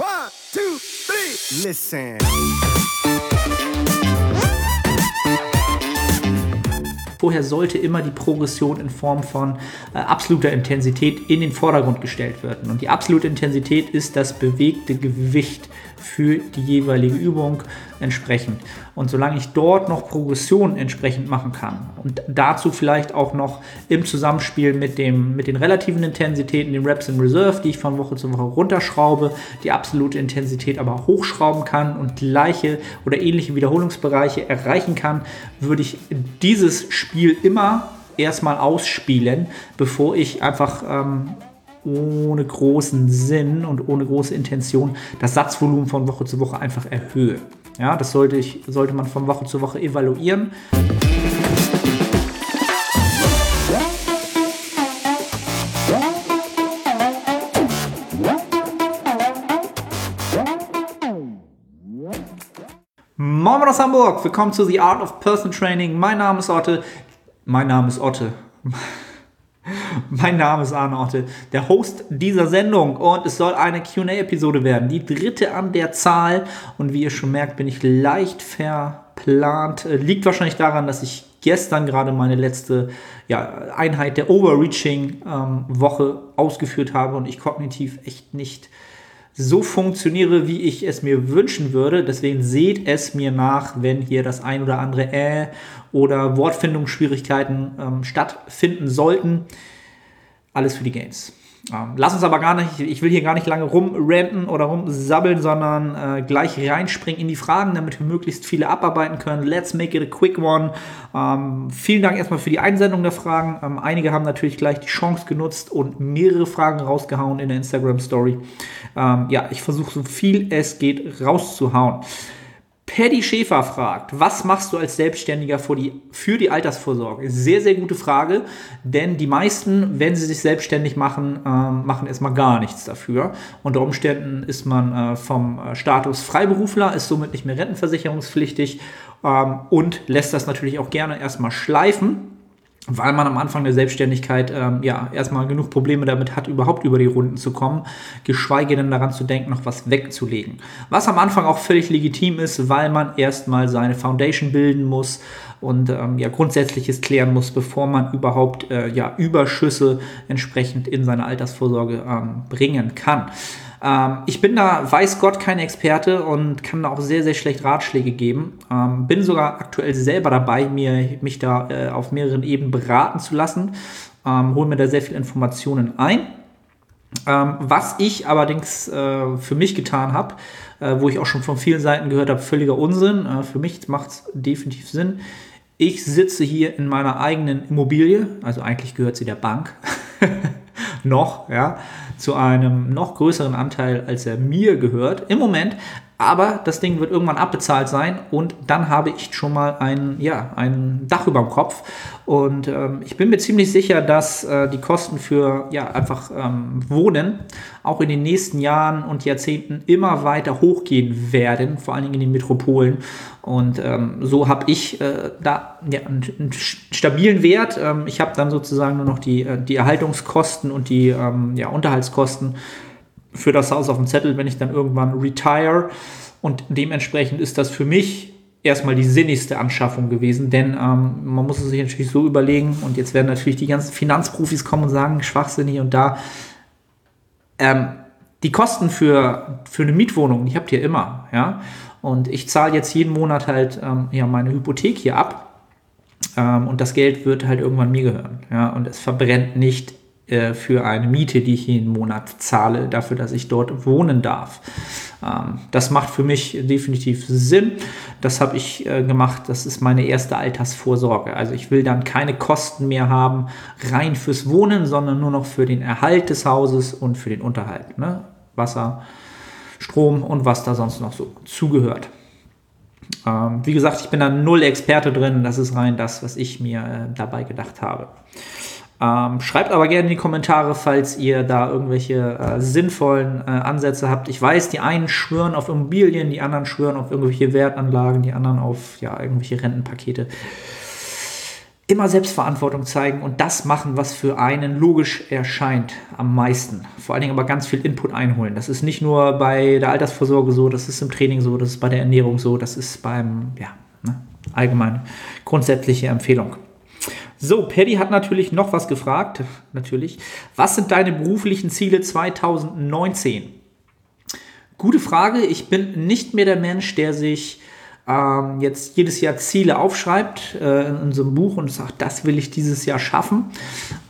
One, two, three. Listen. Vorher sollte immer die Progression in Form von äh, absoluter Intensität in den Vordergrund gestellt werden. Und die absolute Intensität ist das bewegte Gewicht für die jeweilige Übung entsprechend. Und solange ich dort noch Progression entsprechend machen kann und dazu vielleicht auch noch im Zusammenspiel mit, dem, mit den relativen Intensitäten, den Reps in Reserve, die ich von Woche zu Woche runterschraube, die absolute Intensität aber hochschrauben kann und gleiche oder ähnliche Wiederholungsbereiche erreichen kann, würde ich dieses Spiel immer erstmal ausspielen, bevor ich einfach ähm, ohne großen Sinn und ohne große Intention das Satzvolumen von Woche zu Woche einfach erhöhe. Ja, das sollte, ich, sollte man von Woche zu Woche evaluieren. Moin aus Hamburg, willkommen zu The Art of Person Training. Mein Name ist Otte. Mein Name ist Otte. Mein Name ist Arne Otte, der Host dieser Sendung und es soll eine QA-Episode werden, die dritte an der Zahl. Und wie ihr schon merkt, bin ich leicht verplant. Liegt wahrscheinlich daran, dass ich gestern gerade meine letzte ja, Einheit der Overreaching-Woche ähm, ausgeführt habe und ich kognitiv echt nicht so funktioniere, wie ich es mir wünschen würde. Deswegen seht es mir nach, wenn hier das ein oder andere Äh oder Wortfindungsschwierigkeiten ähm, stattfinden sollten. Alles für die Games. Ähm, lass uns aber gar nicht, ich will hier gar nicht lange rumranten oder rumsabbeln, sondern äh, gleich reinspringen in die Fragen, damit wir möglichst viele abarbeiten können. Let's make it a quick one. Ähm, vielen Dank erstmal für die Einsendung der Fragen. Ähm, einige haben natürlich gleich die Chance genutzt und mehrere Fragen rausgehauen in der Instagram Story. Ähm, ja, ich versuche so viel es geht rauszuhauen. Paddy Schäfer fragt, was machst du als Selbstständiger für die, für die Altersvorsorge? Sehr, sehr gute Frage, denn die meisten, wenn sie sich selbstständig machen, äh, machen erstmal gar nichts dafür. Unter Umständen ist man äh, vom äh, Status Freiberufler, ist somit nicht mehr rentenversicherungspflichtig ähm, und lässt das natürlich auch gerne erstmal schleifen weil man am Anfang der Selbstständigkeit ähm, ja erstmal genug Probleme damit hat, überhaupt über die Runden zu kommen, geschweige denn daran zu denken, noch was wegzulegen. Was am Anfang auch völlig legitim ist, weil man erstmal seine Foundation bilden muss und ähm, ja Grundsätzliches klären muss, bevor man überhaupt äh, ja Überschüsse entsprechend in seine Altersvorsorge ähm, bringen kann. Ähm, ich bin da, weiß Gott, kein Experte und kann da auch sehr, sehr schlecht Ratschläge geben. Ähm, bin sogar aktuell selber dabei, mir, mich da äh, auf mehreren Ebenen beraten zu lassen. Ähm, hole mir da sehr viele Informationen ein. Ähm, was ich allerdings äh, für mich getan habe, äh, wo ich auch schon von vielen Seiten gehört habe, völliger Unsinn. Äh, für mich macht es definitiv Sinn. Ich sitze hier in meiner eigenen Immobilie, also eigentlich gehört sie der Bank. noch, ja, zu einem noch größeren Anteil, als er mir gehört. Im Moment aber das Ding wird irgendwann abbezahlt sein und dann habe ich schon mal ein, ja, ein Dach über dem Kopf. Und ähm, ich bin mir ziemlich sicher, dass äh, die Kosten für ja, einfach ähm, Wohnen auch in den nächsten Jahren und Jahrzehnten immer weiter hochgehen werden, vor allen Dingen in den Metropolen. Und ähm, so habe ich äh, da ja, einen, einen, stabilen Wert. Ähm, ich habe dann sozusagen nur noch die, äh, die Erhaltungskosten und die ähm, ja, Unterhaltskosten für das Haus auf dem Zettel, wenn ich dann irgendwann retire. Und dementsprechend ist das für mich erstmal die sinnigste Anschaffung gewesen, denn ähm, man muss es sich natürlich so überlegen und jetzt werden natürlich die ganzen Finanzprofis kommen und sagen, schwachsinnig und da. Ähm, die Kosten für, für eine Mietwohnung, die habt ihr immer, ja. Und ich zahle jetzt jeden Monat halt ähm, ja, meine Hypothek hier ab. Ähm, und das Geld wird halt irgendwann mir gehören. Ja, und es verbrennt nicht äh, für eine Miete, die ich jeden Monat zahle, dafür, dass ich dort wohnen darf. Ähm, das macht für mich definitiv Sinn. Das habe ich äh, gemacht. Das ist meine erste Altersvorsorge. Also ich will dann keine Kosten mehr haben rein fürs Wohnen, sondern nur noch für den Erhalt des Hauses und für den Unterhalt. Ne? Wasser, Strom und was da sonst noch so zugehört. Ähm, wie gesagt, ich bin da null Experte drin. Das ist rein das, was ich mir äh, dabei gedacht habe. Ähm, schreibt aber gerne in die Kommentare, falls ihr da irgendwelche äh, sinnvollen äh, Ansätze habt. Ich weiß, die einen schwören auf Immobilien, die anderen schwören auf irgendwelche Wertanlagen, die anderen auf ja, irgendwelche Rentenpakete. immer Selbstverantwortung zeigen und das machen, was für einen logisch erscheint am meisten. Vor allen Dingen aber ganz viel Input einholen. Das ist nicht nur bei der Altersvorsorge so, das ist im Training so, das ist bei der Ernährung so, das ist beim, ja, ne, allgemein grundsätzliche Empfehlung. So, Paddy hat natürlich noch was gefragt. Natürlich. Was sind deine beruflichen Ziele 2019? Gute Frage. Ich bin nicht mehr der Mensch, der sich ähm, jetzt jedes Jahr Ziele aufschreibt äh, in unserem Buch und sagt, das will ich dieses Jahr schaffen.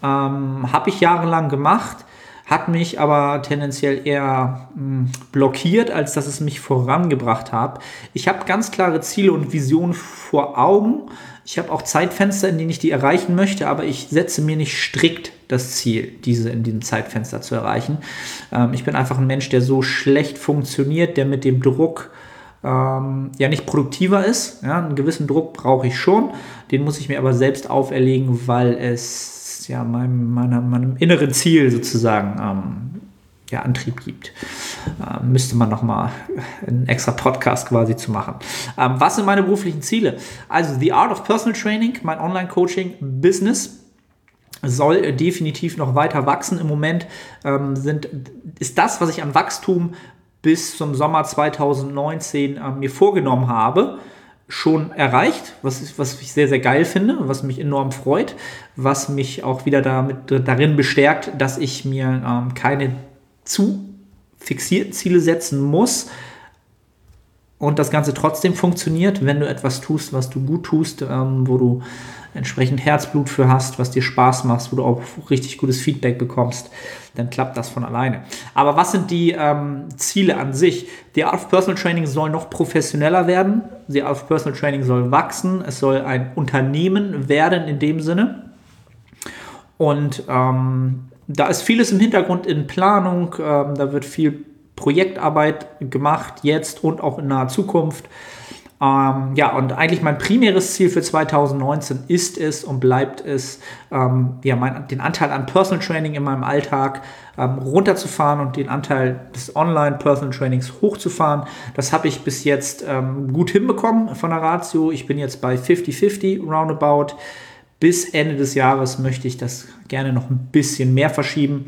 Ähm, Habe ich jahrelang gemacht, hat mich aber tendenziell eher mh, hm, blockiert, als dass es mich vorangebracht hat. Ich habe ganz klare Ziele und Visionen vor Augen. Ich habe auch Zeitfenster, in denen ich die erreichen möchte, aber ich setze mir nicht strikt das Ziel, diese in diesem Zeitfenster zu erreichen. Ähm, ich bin einfach ein Mensch, der so schlecht funktioniert, der mit dem Druck ähm, ja nicht produktiver ist. Ja, einen gewissen Druck brauche ich schon, den muss ich mir aber selbst auferlegen, weil es ja meinem, meiner, meinem inneren Ziel sozusagen ähm, ja, Antrieb gibt. Ähm, müsste man nochmal einen extra Podcast quasi zu machen. Ähm, was sind meine beruflichen Ziele? Also The Art of Personal Training, mein Online-Coaching-Business soll definitiv noch weiter wachsen. Im Moment ähm, sind, ist das, was ich an Wachstum bis zum Sommer 2019 äh, mir vorgenommen habe, schon erreicht, was, ich, was ich sehr, sehr geil finde, was mich enorm freut, was mich auch wieder damit, darin bestärkt, dass ich mir ähm, keine zu fixierten Ziele setzen muss und das Ganze trotzdem funktioniert, wenn du etwas tust, was du gut tust, ähm, wo du entsprechend Herzblut für hast, was dir Spaß macht, wo du auch richtig gutes Feedback bekommst, dann klappt das von alleine. Aber was sind die ähm, Ziele an sich? Die Art of Personal Training soll noch professioneller werden. Die Art of Personal Training soll wachsen. Es soll ein Unternehmen werden in dem Sinne. Und ähm, da ist vieles im Hintergrund in Planung. Ähm, da wird viel Projektarbeit gemacht, jetzt und auch in naher Zukunft. Ähm, ja, und eigentlich mein primäres Ziel für 2019 ist es und bleibt es, ähm, ja, mein, den Anteil an Personal Training in meinem Alltag ähm, runterzufahren und den Anteil des Online-Personal Trainings hochzufahren. Das habe ich bis jetzt ähm, gut hinbekommen von der Ratio. Ich bin jetzt bei 50-50 roundabout. Bis Ende des Jahres möchte ich das gerne noch ein bisschen mehr verschieben.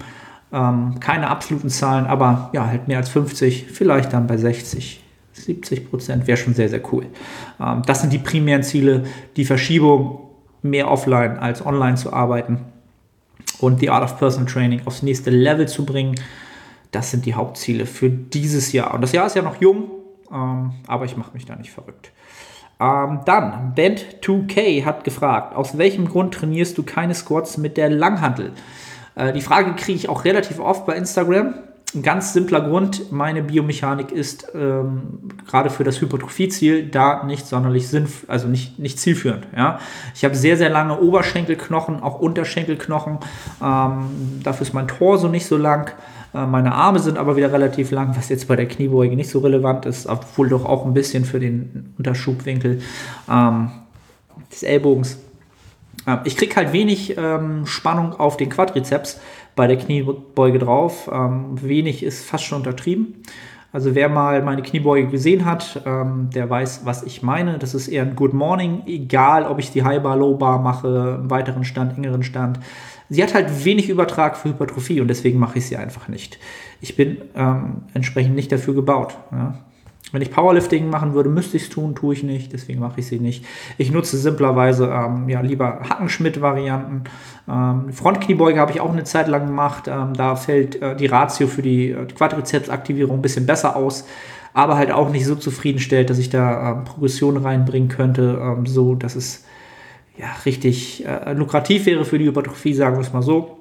Ähm, keine absoluten Zahlen, aber ja, halt mehr als 50, vielleicht dann bei 60. 70 Prozent wäre schon sehr, sehr cool. Ähm, das sind die primären Ziele, die Verschiebung mehr offline als online zu arbeiten und die Art of Personal Training aufs nächste Level zu bringen. Das sind die Hauptziele für dieses Jahr. Und das Jahr ist ja noch jung, ähm, aber ich mache mich da nicht verrückt. Ähm, dann, Band2K hat gefragt, aus welchem Grund trainierst du keine Squats mit der Langhantel? Äh, die Frage kriege ich auch relativ oft bei Instagram. Ein ganz simpler Grund, meine Biomechanik ist ähm, gerade für das Hypertrophieziel da nicht sonderlich sinnvoll, also nicht, nicht zielführend. Ja? Ich habe sehr, sehr lange Oberschenkelknochen, auch Unterschenkelknochen. Ähm, dafür ist mein Torso nicht so lang. Äh, meine Arme sind aber wieder relativ lang, was jetzt bei der Kniebeuge nicht so relevant ist, obwohl doch auch ein bisschen für den Unterschubwinkel ähm, des Ellbogens. Äh, ich kriege halt wenig ähm, Spannung auf den Quadrizeps bei der Kniebeuge drauf. Ähm, wenig ist fast schon untertrieben. Also wer mal meine Kniebeuge gesehen hat, ähm, der weiß, was ich meine. Das ist eher ein Good Morning, egal ob ich die High Bar, Low Bar mache, weiteren Stand, engeren Stand. Sie hat halt wenig Übertrag für Hypertrophie und deswegen mache ich sie einfach nicht. Ich bin ähm, entsprechend nicht dafür gebaut. Ja. Wenn ich Powerlifting machen würde, müsste ich es tun, tue ich nicht, deswegen mache ich sie nicht. Ich nutze simplerweise ähm, ja, lieber Hackenschmidt-Varianten. Ähm, Frontkniebeuge habe ich auch eine Zeit lang gemacht. Ähm, da fällt äh, die Ratio für die äh, Quadrizepsaktivierung ein bisschen besser aus, aber halt auch nicht so zufriedenstellt, dass ich da ähm, Progression reinbringen könnte, ähm, so dass es ja, richtig äh, lukrativ wäre für die Hypertrophie, sagen wir es mal so.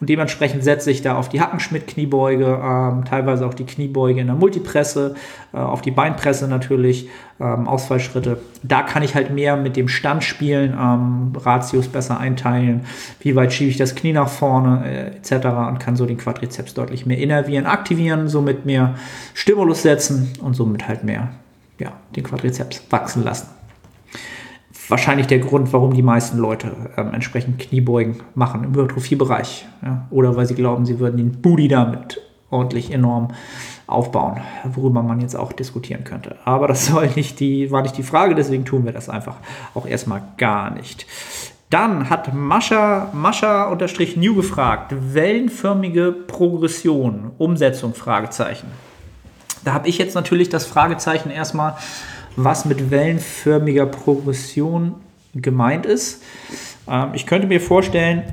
Und dementsprechend setze ich da auf die Hackenschmidt-Kniebeuge, ähm, teilweise auch die Kniebeuge in der Multipresse, äh, auf die Beinpresse natürlich, ähm, Ausfallschritte. Da kann ich halt mehr mit dem Stand spielen, ähm, Ratios besser einteilen, wie weit schiebe ich das Knie nach vorne äh, etc. und kann so den Quadrizeps deutlich mehr innervieren, aktivieren, somit mehr Stimulus setzen und somit halt mehr ja, den Quadrizeps wachsen lassen wahrscheinlich der Grund, warum die meisten Leute ähm, entsprechend Kniebeugen machen im Hypertrophiebereich. Ja? Oder weil sie glauben, sie würden den Booty damit ordentlich enorm aufbauen, worüber man jetzt auch diskutieren könnte. Aber das soll nicht die, war nicht die Frage, deswegen tun wir das einfach auch erstmal gar nicht. Dann hat Mascha, Mascha-New gefragt, wellenförmige Progression, Umsetzung, Fragezeichen. Da habe ich jetzt natürlich das Fragezeichen erstmal, was mit wellenförmiger Progression gemeint ist. Ähm, ich könnte mir vorstellen,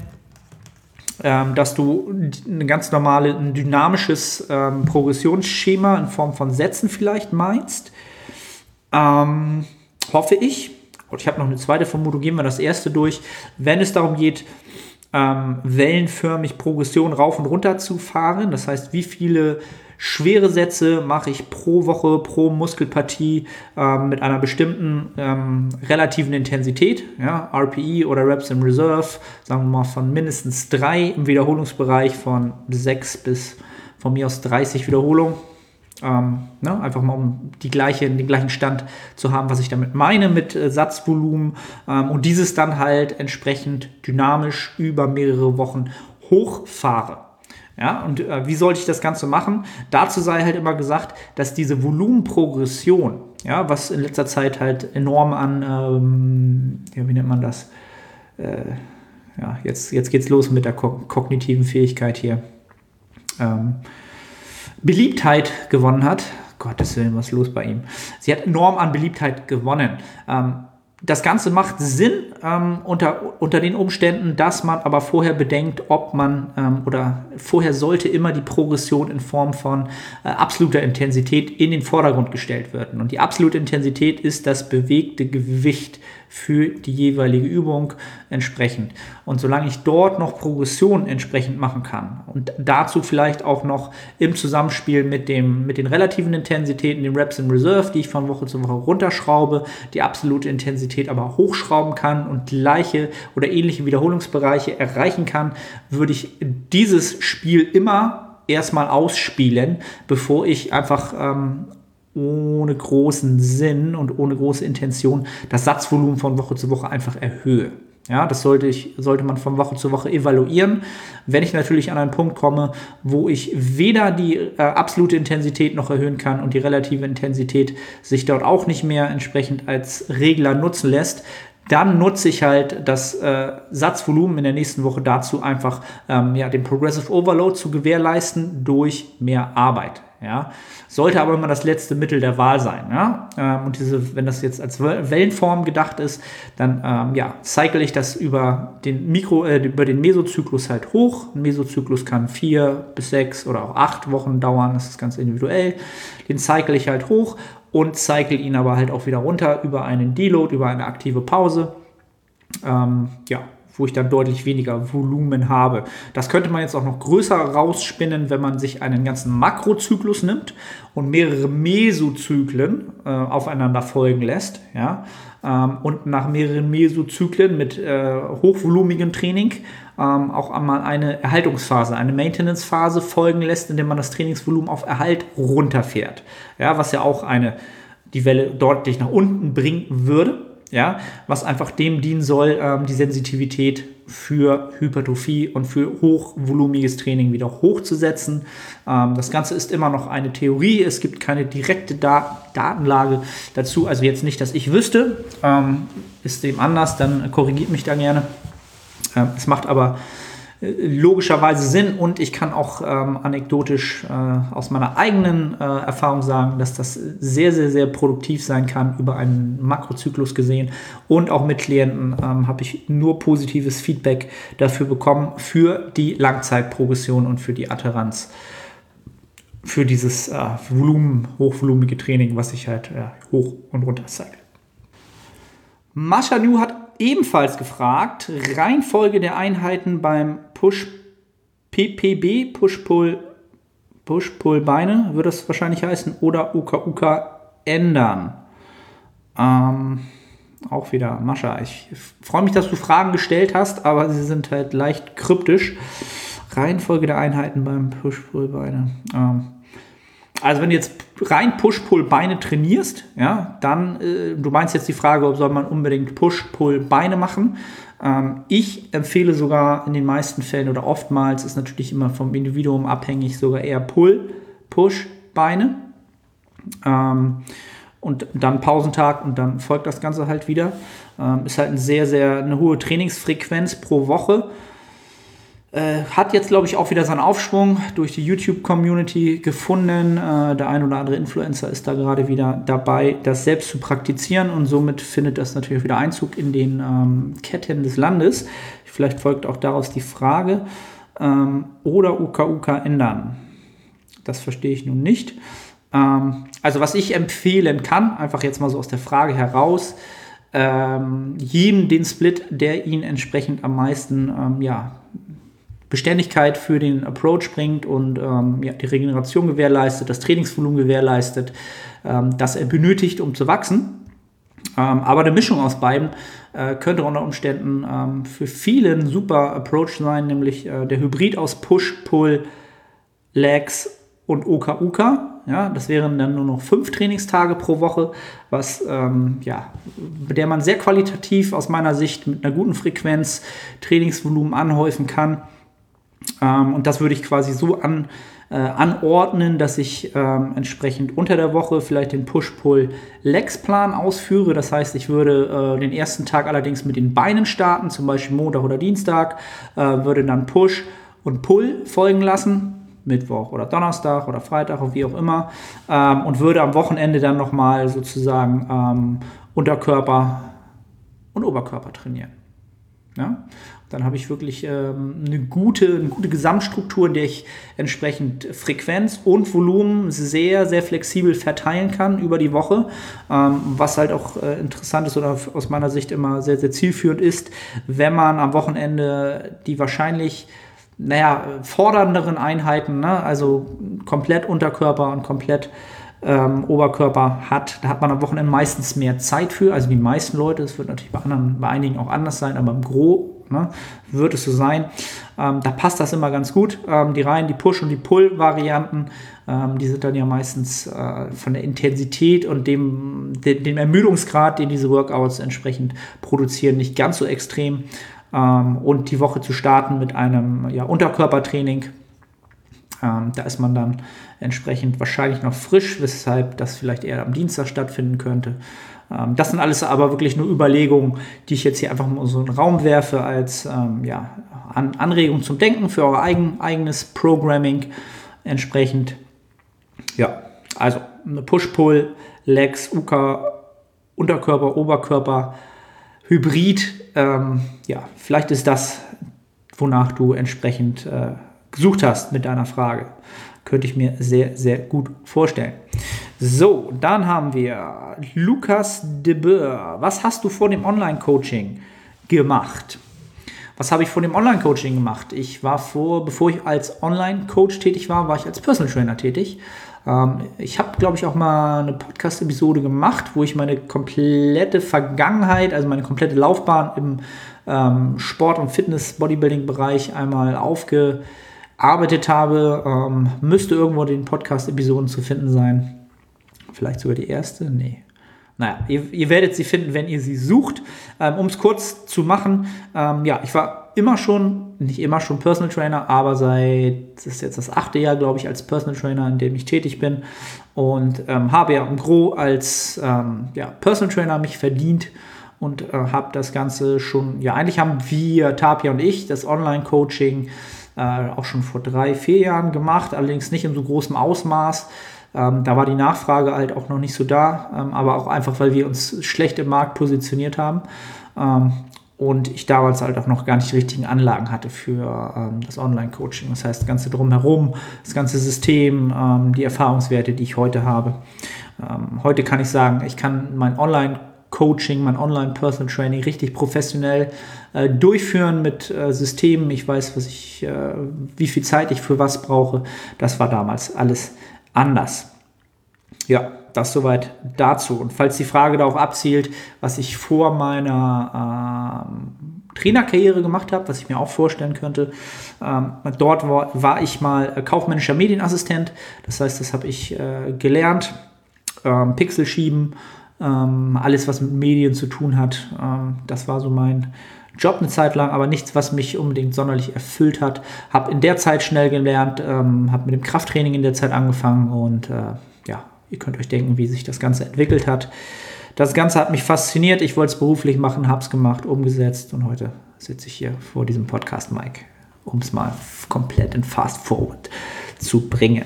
ähm, dass du ein ganz normales, ein dynamisches ähm, Progressionsschema in Form von Sätzen vielleicht meinst. Ähm, hoffe ich. Und ich habe noch eine zweite Vermutung, gehen wir das erste durch. Wenn es darum geht, ähm, wellenförmig Progression rauf und runter zu fahren, das heißt, wie viele schwere Sätze mache ich pro Woche, pro Muskelpartie ähm, mit einer bestimmten ähm, relativen Intensität, ja, RPE oder Reps in Reserve, sagen wir mal von mindestens drei im Wiederholungsbereich von sechs bis von mir aus 30 Wiederholungen. Ähm, ne, einfach mal um die gleiche, den gleichen Stand zu haben, was ich damit meine mit äh, Satzvolumen ähm, und dieses dann halt entsprechend dynamisch über mehrere Wochen hochfahre. Ja, und äh, wie sollte ich das Ganze machen? Dazu sei halt immer gesagt, dass diese Volumenprogression, ja, was in letzter Zeit halt enorm an, ähm, ja, wie nennt man das? Äh, ja, jetzt, jetzt geht's los mit der ko kognitiven Fähigkeit hier. Ähm, Beliebtheit gewonnen hat. Gottes Willen, was ist los bei ihm? Sie hat enorm an Beliebtheit gewonnen. Ähm, das Ganze macht Sinn ähm, unter, unter den Umständen, dass man aber vorher bedenkt, ob man ähm, oder vorher sollte immer die Progression in Form von äh, absoluter Intensität in den Vordergrund gestellt werden. Und die absolute Intensität ist das bewegte Gewicht für die jeweilige Übung entsprechend. Und solange ich dort noch Progression entsprechend machen kann und dazu vielleicht auch noch im Zusammenspiel mit, dem, mit den relativen Intensitäten, den Reps in Reserve, die ich von Woche zu Woche runterschraube, die absolute Intensität aber hochschrauben kann und gleiche oder ähnliche Wiederholungsbereiche erreichen kann, würde ich dieses Spiel immer erstmal ausspielen, bevor ich einfach ähm, ohne großen Sinn und ohne große Intention das Satzvolumen von Woche zu Woche einfach erhöhe. Ja, das sollte, ich, sollte man von Woche zu Woche evaluieren. Wenn ich natürlich an einen Punkt komme, wo ich weder die äh, absolute Intensität noch erhöhen kann und die relative Intensität sich dort auch nicht mehr entsprechend als Regler nutzen lässt, dann nutze ich halt das äh, Satzvolumen in der nächsten Woche dazu, einfach ähm, ja, den Progressive Overload zu gewährleisten durch mehr Arbeit. Ja? Sollte aber immer das letzte Mittel der Wahl sein. Ja? Ähm, und diese, wenn das jetzt als Wellenform gedacht ist, dann ähm, ja, cycle ich das über den Mikro, äh, über den Mesozyklus halt hoch. Ein Mesozyklus kann vier bis sechs oder auch acht Wochen dauern, das ist ganz individuell. Den cycle ich halt hoch und cycle ihn aber halt auch wieder runter über einen Deload, über eine aktive Pause. Ähm, ja, wo ich dann deutlich weniger Volumen habe. Das könnte man jetzt auch noch größer rausspinnen, wenn man sich einen ganzen Makrozyklus nimmt und mehrere Mesozyklen äh, aufeinander folgen lässt. Ja? Ähm, und nach mehreren Mesozyklen mit äh, hochvolumigem Training ähm, auch einmal eine Erhaltungsphase, eine Maintenance-Phase folgen lässt, indem man das Trainingsvolumen auf Erhalt runterfährt. Ja, was ja auch eine, die Welle deutlich nach unten bringen würde ja, was einfach dem dienen soll, ähm, die Sensitivität für Hypertrophie und für hochvolumiges Training wieder hochzusetzen. Ähm, das Ganze ist immer noch eine Theorie, es gibt keine direkte da Datenlage dazu, also jetzt nicht, dass ich wüsste, ähm, ist dem anders, dann korrigiert mich da gerne. Es macht aber logischerweise Sinn und ich kann auch ähm, anekdotisch äh, aus meiner eigenen äh, Erfahrung sagen, dass das sehr, sehr, sehr produktiv sein kann über einen Makrozyklus gesehen und auch mit Klienten ähm, habe ich nur positives Feedback dafür bekommen für die Langzeitprogression und für die Adherenz für dieses äh, Volumen, hochvolumige Training, was ich halt äh, hoch und runter zeige. Mascha Nu hat ebenfalls gefragt, Reihenfolge der Einheiten beim Push PPB, Push-Pull Push-Pull Beine, würde das wahrscheinlich heißen, oder Uka-Uka ändern. Ähm, auch wieder, Mascha, ich freue mich, dass du Fragen gestellt hast, aber sie sind halt leicht kryptisch. Reihenfolge der Einheiten beim Push-Pull-Beine. Ähm, also wenn du jetzt rein Push-Pull-Beine trainierst, ja, dann, äh, du meinst jetzt die Frage, ob soll man unbedingt Push-Pull-Beine machen. Ähm, ich empfehle sogar in den meisten Fällen oder oftmals, ist natürlich immer vom Individuum abhängig, sogar eher Pull, Push-Beine. Ähm, und dann Pausentag und dann folgt das Ganze halt wieder. Ähm, ist halt eine sehr, sehr eine hohe Trainingsfrequenz pro Woche. Äh, hat jetzt, glaube ich, auch wieder seinen Aufschwung durch die YouTube-Community gefunden. Äh, der ein oder andere Influencer ist da gerade wieder dabei, das selbst zu praktizieren und somit findet das natürlich wieder Einzug in den ähm, Ketten des Landes. Vielleicht folgt auch daraus die Frage, ähm, oder UKUK ändern. Das verstehe ich nun nicht. Ähm, also was ich empfehlen kann, einfach jetzt mal so aus der Frage heraus, ähm, jedem den Split, der ihn entsprechend am meisten ähm, ja, Beständigkeit für den Approach bringt und ähm, ja, die Regeneration gewährleistet, das Trainingsvolumen gewährleistet, ähm, das er benötigt, um zu wachsen. Ähm, aber eine Mischung aus beiden äh, könnte unter Umständen ähm, für viele ein super Approach sein, nämlich äh, der Hybrid aus Push, Pull, Legs und OKUK. Ja, das wären dann nur noch fünf Trainingstage pro Woche, was ähm, ja, mit der man sehr qualitativ aus meiner Sicht mit einer guten Frequenz Trainingsvolumen anhäufen kann. Ähm, und das würde ich quasi so an, äh, anordnen, dass ich ähm, entsprechend unter der Woche vielleicht den Push-Pull-Legs-Plan ausführe. Das heißt, ich würde äh, den ersten Tag allerdings mit den Beinen starten, zum Beispiel Montag oder Dienstag, äh, würde dann Push und Pull folgen lassen. Mittwoch oder Donnerstag oder Freitag oder wie auch immer ähm, und würde am Wochenende dann nochmal sozusagen ähm, Unterkörper und Oberkörper trainieren. Ja? Dann habe ich wirklich ähm, eine, gute, eine gute Gesamtstruktur, in der ich entsprechend Frequenz und Volumen sehr, sehr flexibel verteilen kann über die Woche. Ähm, was halt auch äh, interessant ist oder aus meiner Sicht immer sehr, sehr zielführend ist, wenn man am Wochenende die wahrscheinlich naja, fordernderen Einheiten, ne? also komplett Unterkörper und komplett ähm, Oberkörper hat, da hat man am Wochenende meistens mehr Zeit für, also die meisten Leute, das wird natürlich bei anderen, bei einigen auch anders sein, aber im Gro ne, wird es so sein. Ähm, da passt das immer ganz gut. Ähm, die Reihen, die Push- und die Pull-Varianten, ähm, die sind dann ja meistens äh, von der Intensität und dem, de, dem Ermüdungsgrad, den diese Workouts entsprechend produzieren, nicht ganz so extrem. Ähm, und die Woche zu starten mit einem ja, Unterkörpertraining. Ähm, da ist man dann entsprechend wahrscheinlich noch frisch, weshalb das vielleicht eher am Dienstag stattfinden könnte. Ähm, das sind alles aber wirklich nur Überlegungen, die ich jetzt hier einfach mal so in den Raum werfe als ähm, ja, An Anregung zum Denken für euer eigen, eigenes Programming entsprechend. Ja, also eine Push-Pull, Legs, UK, Unterkörper, Oberkörper, Hybrid. Ähm, ja, vielleicht ist das, wonach du entsprechend äh, gesucht hast mit deiner Frage. Könnte ich mir sehr, sehr gut vorstellen. So, dann haben wir Lukas de Boer. Was hast du vor dem Online-Coaching gemacht? Was habe ich vor dem Online-Coaching gemacht? Ich war vor, bevor ich als Online-Coach tätig war, war ich als Personal Trainer tätig. Ähm, ich habe, glaube ich, auch mal eine Podcast-Episode gemacht, wo ich meine komplette Vergangenheit, also meine komplette Laufbahn im ähm, Sport- und Fitness-Bodybuilding-Bereich einmal aufge arbeitet habe. Ähm, müsste irgendwo in den Podcast-Episoden zu finden sein. Vielleicht sogar die erste? Nee. Naja, ihr, ihr werdet sie finden, wenn ihr sie sucht. Ähm, um es kurz zu machen, ähm, ja, ich war immer schon, nicht immer schon Personal Trainer, aber seit, das ist jetzt das achte Jahr, glaube ich, als Personal Trainer, in dem ich tätig bin. Und ähm, habe ja im Gro als ähm, ja, Personal Trainer mich verdient und äh, habe das Ganze schon, ja, eigentlich haben wir, Tapia und ich, das Online-Coaching äh, auch schon vor drei, vier Jahren gemacht, allerdings nicht in so großem Ausmaß. Ähm, da war die Nachfrage halt auch noch nicht so da, ähm, aber auch einfach, weil wir uns schlecht im Markt positioniert haben. Ähm, und ich damals halt auch noch gar nicht die richtigen Anlagen hatte für ähm, das Online-Coaching. Das heißt, das ganze drumherum, das ganze System, ähm, die Erfahrungswerte, die ich heute habe. Ähm, heute kann ich sagen, ich kann mein Online- Coaching, mein Online-Personal Training richtig professionell äh, durchführen mit äh, Systemen. Ich weiß, was ich, äh, wie viel Zeit ich für was brauche. Das war damals alles anders. Ja, das soweit dazu. Und falls die Frage darauf abzielt, was ich vor meiner ähm, Trainerkarriere gemacht habe, was ich mir auch vorstellen könnte, ähm, dort war, war, ich mal kaufmännischer Medienassistent. Das heißt, das habe ich äh, gelernt. Ähm, Pixel schieben, ähm, alles, was mit Medien zu tun hat. Ähm, das war so mein Job eine Zeit lang, aber nichts, was mich unbedingt sonderlich erfüllt hat. Habe in der Zeit schnell gelernt, ähm, habe mit dem Krafttraining in der Zeit angefangen und äh, ja, ihr könnt euch denken, wie sich das Ganze entwickelt hat. Das Ganze hat mich fasziniert. Ich wollte es beruflich machen, habe es gemacht, umgesetzt und heute sitze ich hier vor diesem Podcast, Mike, um es mal komplett in Fast Forward zu bringen.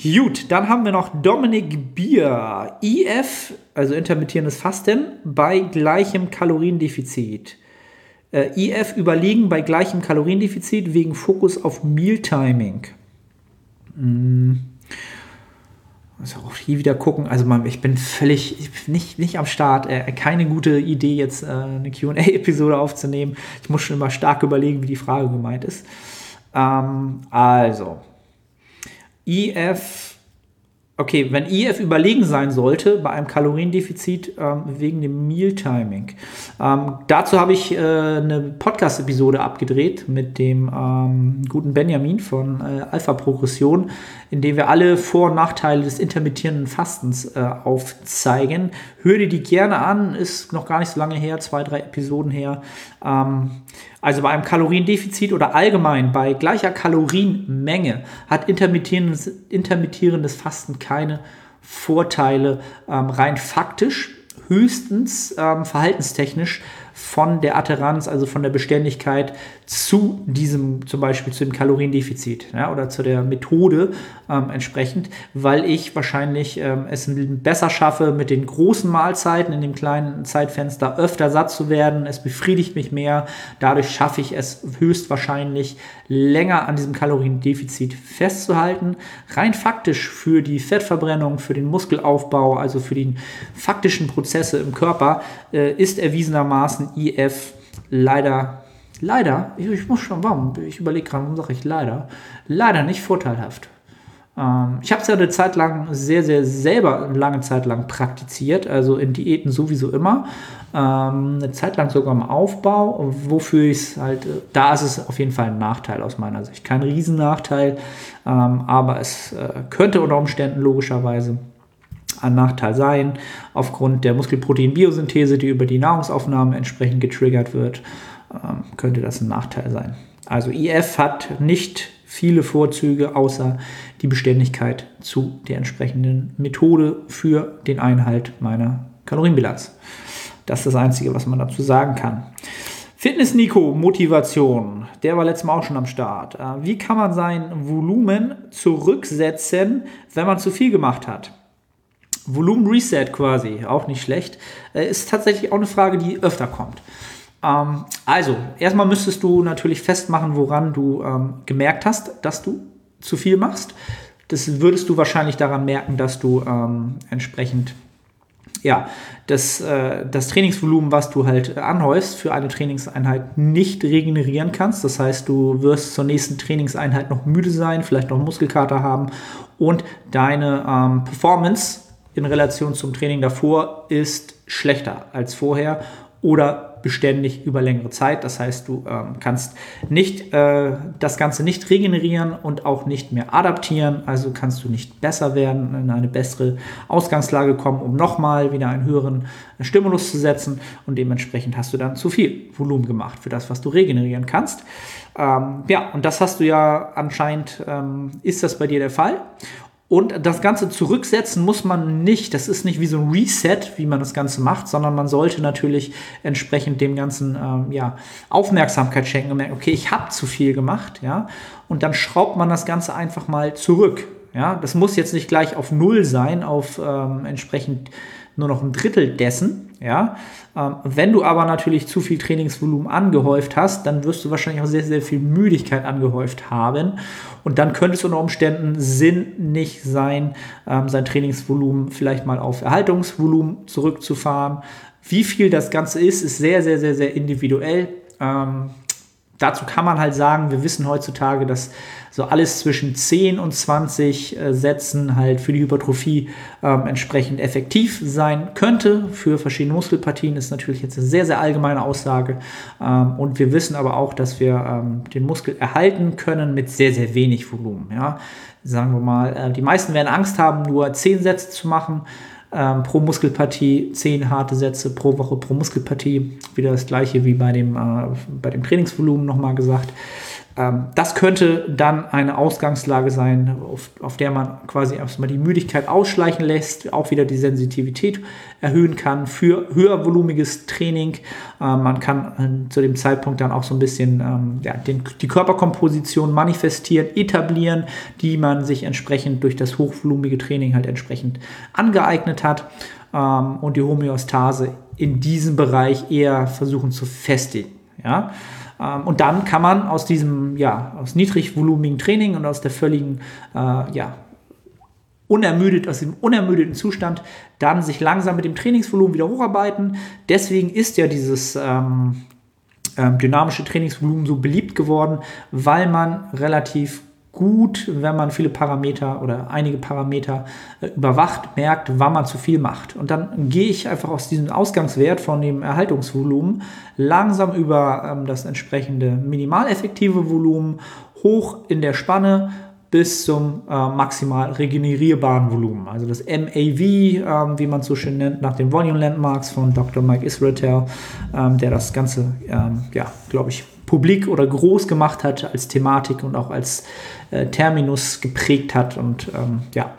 Gut, dann haben wir noch Dominik Bier. IF, also intermittierendes Fasten, bei gleichem Kaloriendefizit. Äh, IF überlegen bei gleichem Kaloriendefizit wegen Fokus auf Mealtiming. Hm. Also auch hier wieder gucken. Also man, ich bin völlig ich bin nicht, nicht am Start. Äh, keine gute Idee, jetzt äh, eine QA-Episode aufzunehmen. Ich muss schon immer stark überlegen, wie die Frage gemeint ist. Ähm, also, IF, okay, wenn IF überlegen sein sollte bei einem Kaloriendefizit ähm, wegen dem Mealtiming. Ähm, dazu habe ich äh, eine Podcast-Episode abgedreht mit dem ähm, guten Benjamin von äh, Alpha Progression, in dem wir alle Vor- und Nachteile des intermittierenden Fastens äh, aufzeigen. Hör dir die gerne an, ist noch gar nicht so lange her, zwei, drei Episoden her. Also bei einem Kaloriendefizit oder allgemein bei gleicher Kalorienmenge hat intermittierendes, intermittierendes Fasten keine Vorteile. Ähm, rein faktisch, höchstens ähm, verhaltenstechnisch von der Adherenz, also von der Beständigkeit zu diesem, zum Beispiel zu dem Kaloriendefizit ja, oder zu der Methode ähm, entsprechend, weil ich wahrscheinlich ähm, es besser schaffe, mit den großen Mahlzeiten in dem kleinen Zeitfenster öfter satt zu werden. Es befriedigt mich mehr. Dadurch schaffe ich es höchstwahrscheinlich länger an diesem Kaloriendefizit festzuhalten. Rein faktisch für die Fettverbrennung, für den Muskelaufbau, also für die faktischen Prozesse im Körper, äh, ist erwiesenermaßen IF leider leider, ich, ich muss schon, warum? Ich überlege gerade, warum sage ich leider, leider nicht vorteilhaft. Ähm, ich habe es ja eine Zeit lang sehr, sehr selber eine lange Zeit lang praktiziert, also in Diäten sowieso immer. Ähm, eine Zeit lang sogar im Aufbau, wofür ich es halt, da ist es auf jeden Fall ein Nachteil aus meiner Sicht. Kein Riesennachteil, ähm, aber es äh, könnte unter Umständen logischerweise ein Nachteil sein, aufgrund der Muskelprotein-Biosynthese, die über die Nahrungsaufnahme entsprechend getriggert wird ähm, könnte das ein Nachteil sein. Also IF hat nicht viele Vorzüge, außer die Beständigkeit zu der entsprechenden Methode für den Einhalt meiner Kalorienbilanz. Das ist das Einzige, was man dazu sagen kann. Fitness Nico, Motivation. Der war letztes Mal auch schon am Start. Äh, wie kann man sein Volumen zurücksetzen, wenn man zu viel gemacht hat? Volumen Reset quasi, auch nicht schlecht. Äh, ist tatsächlich auch eine Frage, die öfter kommt. Ähm, also, erstmal müsstest du natürlich festmachen, woran du ähm, gemerkt hast, dass du zu viel machst. Das würdest du wahrscheinlich daran merken, dass du ähm, entsprechend ja, das, äh, das Trainingsvolumen, was du halt anhäufst für eine Trainingseinheit, nicht regenerieren kannst. Das heißt, du wirst zur nächsten Trainingseinheit noch müde sein, vielleicht noch Muskelkater haben und deine ähm, Performance in Relation zum Training davor ist schlechter als vorher oder beständig über längere Zeit. Das heißt, du ähm, kannst nicht äh, das Ganze nicht regenerieren und auch nicht mehr adaptieren. Also kannst du nicht besser werden, in eine bessere Ausgangslage kommen, um nochmal wieder einen höheren Stimulus zu setzen. Und dementsprechend hast du dann zu viel Volumen gemacht für das, was du regenerieren kannst. Ähm, ja, und das hast du ja anscheinend, ähm, ist das bei dir der Fall. Und das Ganze zurücksetzen muss man nicht. Das ist nicht wie so ein Reset, wie man das Ganze macht, sondern man sollte natürlich entsprechend dem Ganzen ähm, ja, Aufmerksamkeit schenken und merken, okay, ich habe zu viel gemacht, ja. Und dann schraubt man das Ganze einfach mal zurück. Ja, das muss jetzt nicht gleich auf Null sein, auf ähm, entsprechend nur noch ein Drittel dessen. Ja, ähm, wenn du aber natürlich zu viel Trainingsvolumen angehäuft hast, dann wirst du wahrscheinlich auch sehr, sehr viel Müdigkeit angehäuft haben. Und dann könnte es unter Umständen sinnig sein, ähm, sein Trainingsvolumen vielleicht mal auf Erhaltungsvolumen zurückzufahren. Wie viel das Ganze ist, ist sehr, sehr, sehr, sehr individuell. Ähm, dazu kann man halt sagen, wir wissen heutzutage, dass so alles zwischen 10 und 20 äh, Sätzen halt für die Hypertrophie ähm, entsprechend effektiv sein könnte. Für verschiedene Muskelpartien ist natürlich jetzt eine sehr, sehr allgemeine Aussage. Ähm, und wir wissen aber auch, dass wir ähm, den Muskel erhalten können mit sehr, sehr wenig Volumen. Ja? Sagen wir mal, äh, die meisten werden Angst haben, nur 10 Sätze zu machen. Ähm, pro Muskelpartie 10 harte Sätze pro Woche pro Muskelpartie. Wieder das gleiche wie bei dem, äh, bei dem Trainingsvolumen nochmal gesagt. Ähm, das könnte dann eine Ausgangslage sein, auf, auf der man quasi erstmal die Müdigkeit ausschleichen lässt, auch wieder die Sensitivität erhöhen kann für höhervolumiges Training. Ähm, man kann äh, zu dem Zeitpunkt dann auch so ein bisschen ähm, ja, den, die Körperkomposition manifestieren, etablieren, die man sich entsprechend durch das hochvolumige Training halt entsprechend angeeignet hat ähm, und die Homöostase in diesem Bereich eher versuchen zu festigen. Ja? Ähm, und dann kann man aus diesem, ja, aus niedrigvolumigen Training und aus der völligen, äh, ja, unermüdet, aus dem unermüdeten Zustand dann sich langsam mit dem Trainingsvolumen wieder hocharbeiten. Deswegen ist ja dieses ähm, ähm, dynamische Trainingsvolumen so beliebt geworden, weil man relativ gut, wenn man viele Parameter oder einige Parameter äh, überwacht, merkt, wann man zu viel macht. Und dann gehe ich einfach aus diesem Ausgangswert von dem Erhaltungsvolumen langsam über ähm, das entsprechende minimaleffektive Volumen hoch in der Spanne bis zum äh, maximal regenerierbaren Volumen. Also das MAV, ähm, wie man es so schön nennt, nach den Volume Landmarks von Dr. Mike Israetel, ähm, der das Ganze, ähm, ja, glaube ich, publik oder groß gemacht hat als Thematik und auch als äh, Terminus geprägt hat. Und ähm, ja,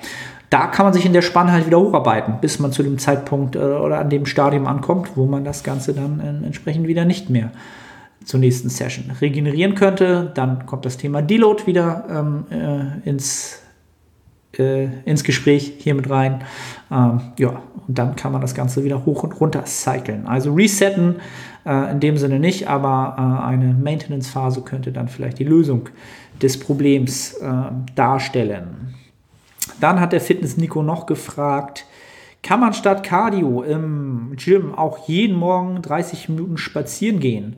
da kann man sich in der Spanne halt wieder hocharbeiten, bis man zu dem Zeitpunkt äh, oder an dem Stadium ankommt, wo man das Ganze dann äh, entsprechend wieder nicht mehr zur nächsten Session regenerieren könnte. Dann kommt das Thema Deload wieder ähm, äh, ins, äh, ins Gespräch hier mit rein. Ähm, ja, und dann kann man das Ganze wieder hoch und runter cyclen. Also resetten äh, in dem Sinne nicht, aber äh, eine Maintenance-Phase könnte dann vielleicht die Lösung des Problems äh, darstellen. Dann hat der Fitness-Nico noch gefragt, kann man statt Cardio im Gym auch jeden Morgen 30 Minuten spazieren gehen?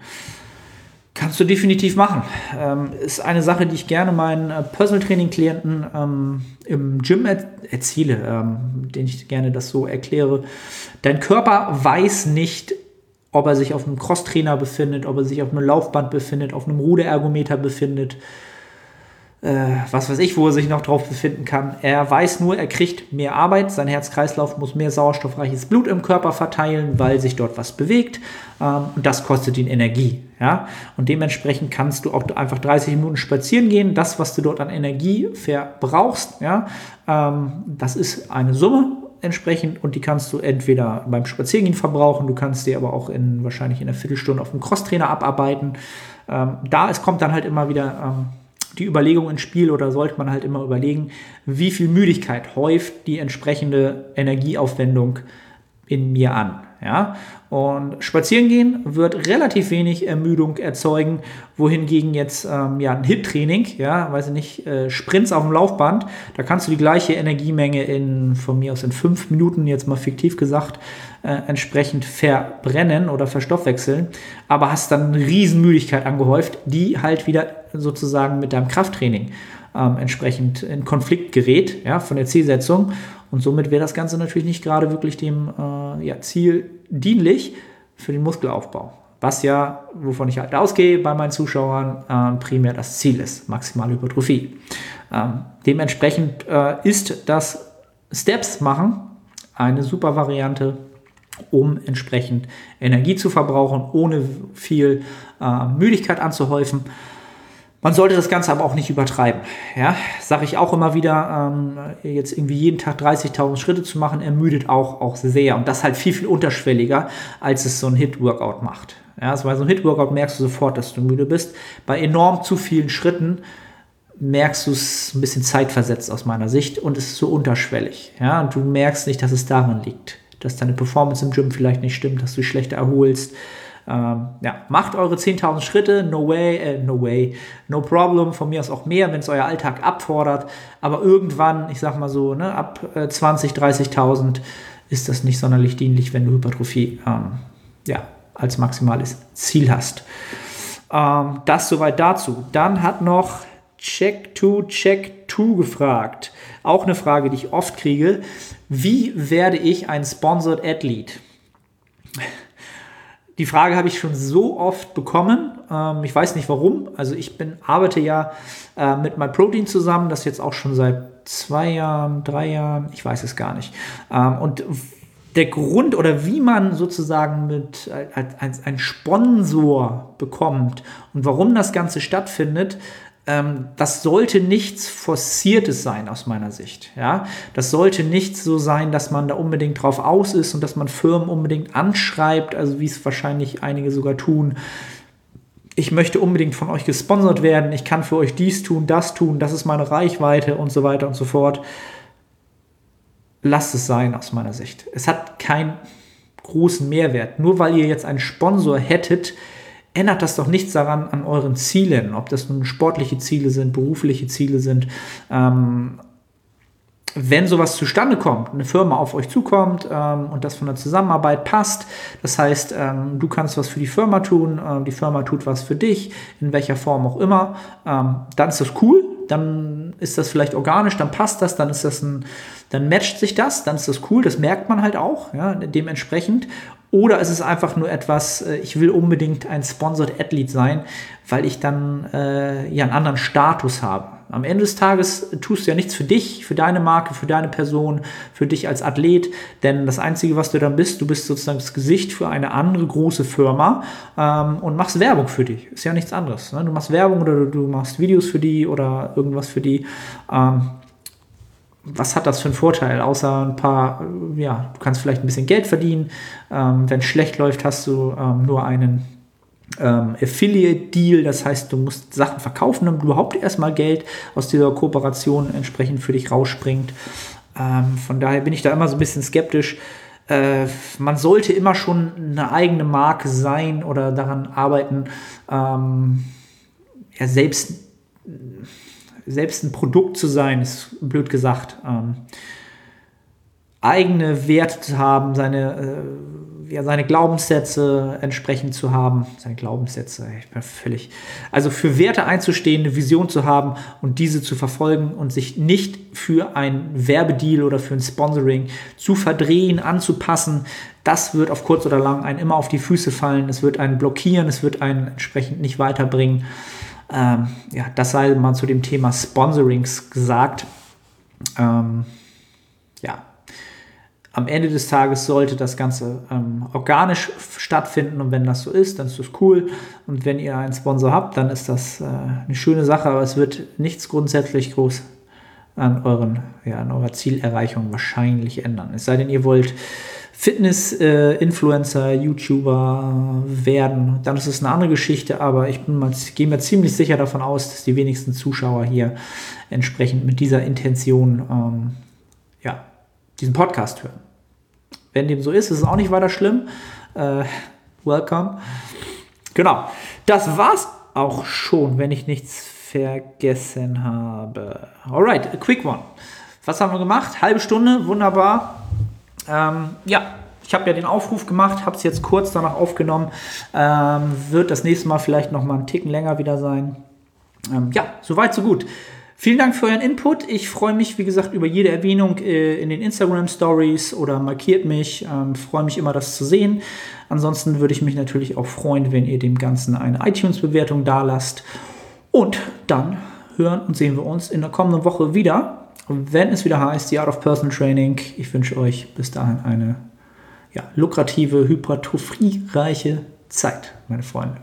Kannst du definitiv machen. Ähm, ist eine Sache, die ich gerne meinen äh, Personal Training Klienten ähm, im Gym er erzähle, ähm, den ich gerne das so erkläre. Dein Körper weiß nicht, ob er sich auf einem Crosstrainer befindet, ob er sich auf einem Laufband befindet, auf einem Ruderergometer befindet, äh, was weiß ich, wo er sich noch drauf befinden kann. Er weiß nur, er kriegt mehr Arbeit, sein Herzkreislauf muss mehr sauerstoffreiches Blut im Körper verteilen, weil sich dort was bewegt ähm, und das kostet ihn Energie. Ja? Und dementsprechend kannst du auch einfach 30 Minuten spazieren gehen. Das, was du dort an Energie verbrauchst, ja, ähm, das ist eine Summe entsprechend und die kannst du entweder beim Spaziergehen verbrauchen, du kannst die aber auch in wahrscheinlich in einer Viertelstunde auf dem Crosstrainer abarbeiten. Ähm, da es kommt dann halt immer wieder ähm, die Überlegung ins Spiel oder sollte man halt immer überlegen, wie viel Müdigkeit häuft die entsprechende Energieaufwendung in mir an. Ja? Und spazieren gehen wird relativ wenig Ermüdung erzeugen, wohingegen jetzt ähm, ja, ein Hit-Training, ja, weiß ich nicht, äh, Sprints auf dem Laufband, da kannst du die gleiche Energiemenge in, von mir aus in fünf Minuten, jetzt mal fiktiv gesagt, äh, entsprechend verbrennen oder verstoffwechseln, aber hast dann eine Riesenmüdigkeit angehäuft, die halt wieder sozusagen mit deinem Krafttraining ähm, entsprechend in Konflikt gerät, ja, von der Zielsetzung. Und somit wäre das Ganze natürlich nicht gerade wirklich dem äh, ja, Ziel dienlich für den Muskelaufbau. Was ja, wovon ich halt ausgehe bei meinen Zuschauern, äh, primär das Ziel ist, maximale Hypertrophie. Ähm, dementsprechend äh, ist das Steps machen eine super Variante, um entsprechend Energie zu verbrauchen, ohne viel äh, Müdigkeit anzuhäufen. Man sollte das Ganze aber auch nicht übertreiben. Ja, sage ich auch immer wieder, ähm, jetzt irgendwie jeden Tag 30.000 Schritte zu machen, ermüdet auch, auch sehr. Und das halt viel, viel unterschwelliger, als es so ein Hit-Workout macht. Ja, also bei so einem Hit-Workout merkst du sofort, dass du müde bist. Bei enorm zu vielen Schritten merkst du es ein bisschen zeitversetzt aus meiner Sicht und es ist so unterschwellig. Ja, und du merkst nicht, dass es daran liegt, dass deine Performance im Gym vielleicht nicht stimmt, dass du dich schlechter erholst ähm, ja, macht eure 10.000 Schritte, no way, äh, no way, no problem, von mir aus auch mehr, wenn es euer Alltag abfordert, aber irgendwann, ich sag mal so, ne, ab äh, 20, 30.000 ist das nicht sonderlich dienlich, wenn du Hypertrophie ähm, ja, als maximales Ziel hast. Ähm, das soweit dazu. Dann hat noch Check 2 Check 2 gefragt. Auch eine Frage, die ich oft kriege. Wie werde ich ein Sponsored Athlete? Die Frage habe ich schon so oft bekommen. Ähm, ich weiß nicht warum. Also ich bin, arbeite ja äh, mit MyProtein zusammen, das jetzt auch schon seit zwei Jahren, drei Jahren, ich weiß es gar nicht. Ähm, und der Grund oder wie man sozusagen mit als, ein Sponsor bekommt und warum das Ganze stattfindet, ähm, das sollte nichts Forciertes sein aus meiner Sicht. Ja? Das sollte nicht so sein, dass man da unbedingt drauf aus ist und dass man Firmen unbedingt anschreibt, also wie es wahrscheinlich einige sogar tun. Ich möchte unbedingt von euch gesponsert werden, ich kann für euch dies tun, das tun, das ist meine Reichweite und so weiter und so fort lasst es sein aus meiner Sicht. Es hat keinen großen Mehrwert. Nur weil ihr jetzt einen Sponsor hättet, ändert das doch nichts daran an euren Zielen, ob das nun sportliche Ziele sind, berufliche Ziele sind. Ähm, wenn sowas zustande kommt, eine Firma auf euch zukommt ähm, und das von der Zusammenarbeit passt, das heißt, ähm, du kannst was für die Firma tun, äh, die Firma tut was für dich, in welcher Form auch immer, ähm, dann ist das cool, dann ist das vielleicht organisch, dann passt das, dann ist das ein, dann matcht sich das, dann ist das cool, das merkt man halt auch, ja, dementsprechend. Oder ist es einfach nur etwas, äh, ich will unbedingt ein Sponsored Athlete sein, weil ich dann äh, ja einen anderen Status habe. Am Ende des Tages tust du ja nichts für dich, für deine Marke, für deine Person, für dich als Athlet, denn das Einzige, was du dann bist, du bist sozusagen das Gesicht für eine andere große Firma ähm, und machst Werbung für dich. Ist ja nichts anderes. Ne? Du machst Werbung oder du, du, machst Videos für die oder irgendwas für die. Ähm, was hat das für einen Vorteil, außer ein paar, ja, du kannst vielleicht ein bisschen Geld verdienen. Ähm, wenn es schlecht läuft, hast du ähm, nur einen ähm, Affiliate-Deal, das heißt, du musst Sachen verkaufen, damit überhaupt erstmal Geld aus dieser Kooperation entsprechend für dich rausspringt. Ähm, von daher bin ich da immer so ein bisschen skeptisch. Äh, man sollte immer schon eine eigene Marke sein oder daran arbeiten, ähm, ja, selbst, selbst ein Produkt zu sein, ist blöd gesagt. Ähm, eigene Werte zu haben, seine äh, ja, seine Glaubenssätze entsprechend zu haben. Seine Glaubenssätze, ich bin völlig. Also für Werte einzustehen, eine Vision zu haben und diese zu verfolgen und sich nicht für ein Werbedeal oder für ein Sponsoring zu verdrehen, anzupassen. Das wird auf kurz oder lang einen immer auf die Füße fallen. Es wird einen blockieren, es wird einen entsprechend nicht weiterbringen. Ähm, ja, das sei mal zu dem Thema Sponsorings gesagt. Ähm, ja, am Ende des Tages sollte das Ganze ähm, organisch stattfinden und wenn das so ist, dann ist das cool. Und wenn ihr einen Sponsor habt, dann ist das äh, eine schöne Sache, aber es wird nichts grundsätzlich groß an, euren, ja, an eurer Zielerreichung wahrscheinlich ändern. Es sei denn, ihr wollt Fitness-Influencer, YouTuber werden, dann ist es eine andere Geschichte, aber ich gehe mir ziemlich sicher davon aus, dass die wenigsten Zuschauer hier entsprechend mit dieser Intention ähm, ja, diesen Podcast hören. Wenn dem so ist, ist es auch nicht weiter schlimm. Äh, welcome. Genau. Das war's auch schon, wenn ich nichts vergessen habe. Alright, a quick one. Was haben wir gemacht? Halbe Stunde, wunderbar. Ähm, ja, ich habe ja den Aufruf gemacht, habe es jetzt kurz danach aufgenommen. Ähm, wird das nächste Mal vielleicht noch mal einen Ticken länger wieder sein. Ähm, ja, soweit, so gut. Vielen Dank für euren Input. Ich freue mich, wie gesagt, über jede Erwähnung äh, in den Instagram Stories oder markiert mich. Ähm, freue mich immer, das zu sehen. Ansonsten würde ich mich natürlich auch freuen, wenn ihr dem Ganzen eine iTunes-Bewertung dalasst. Und dann hören und sehen wir uns in der kommenden Woche wieder, wenn es wieder heißt, die Art of Personal Training. Ich wünsche euch bis dahin eine ja, lukrative, hypertrophiereiche Zeit, meine Freunde.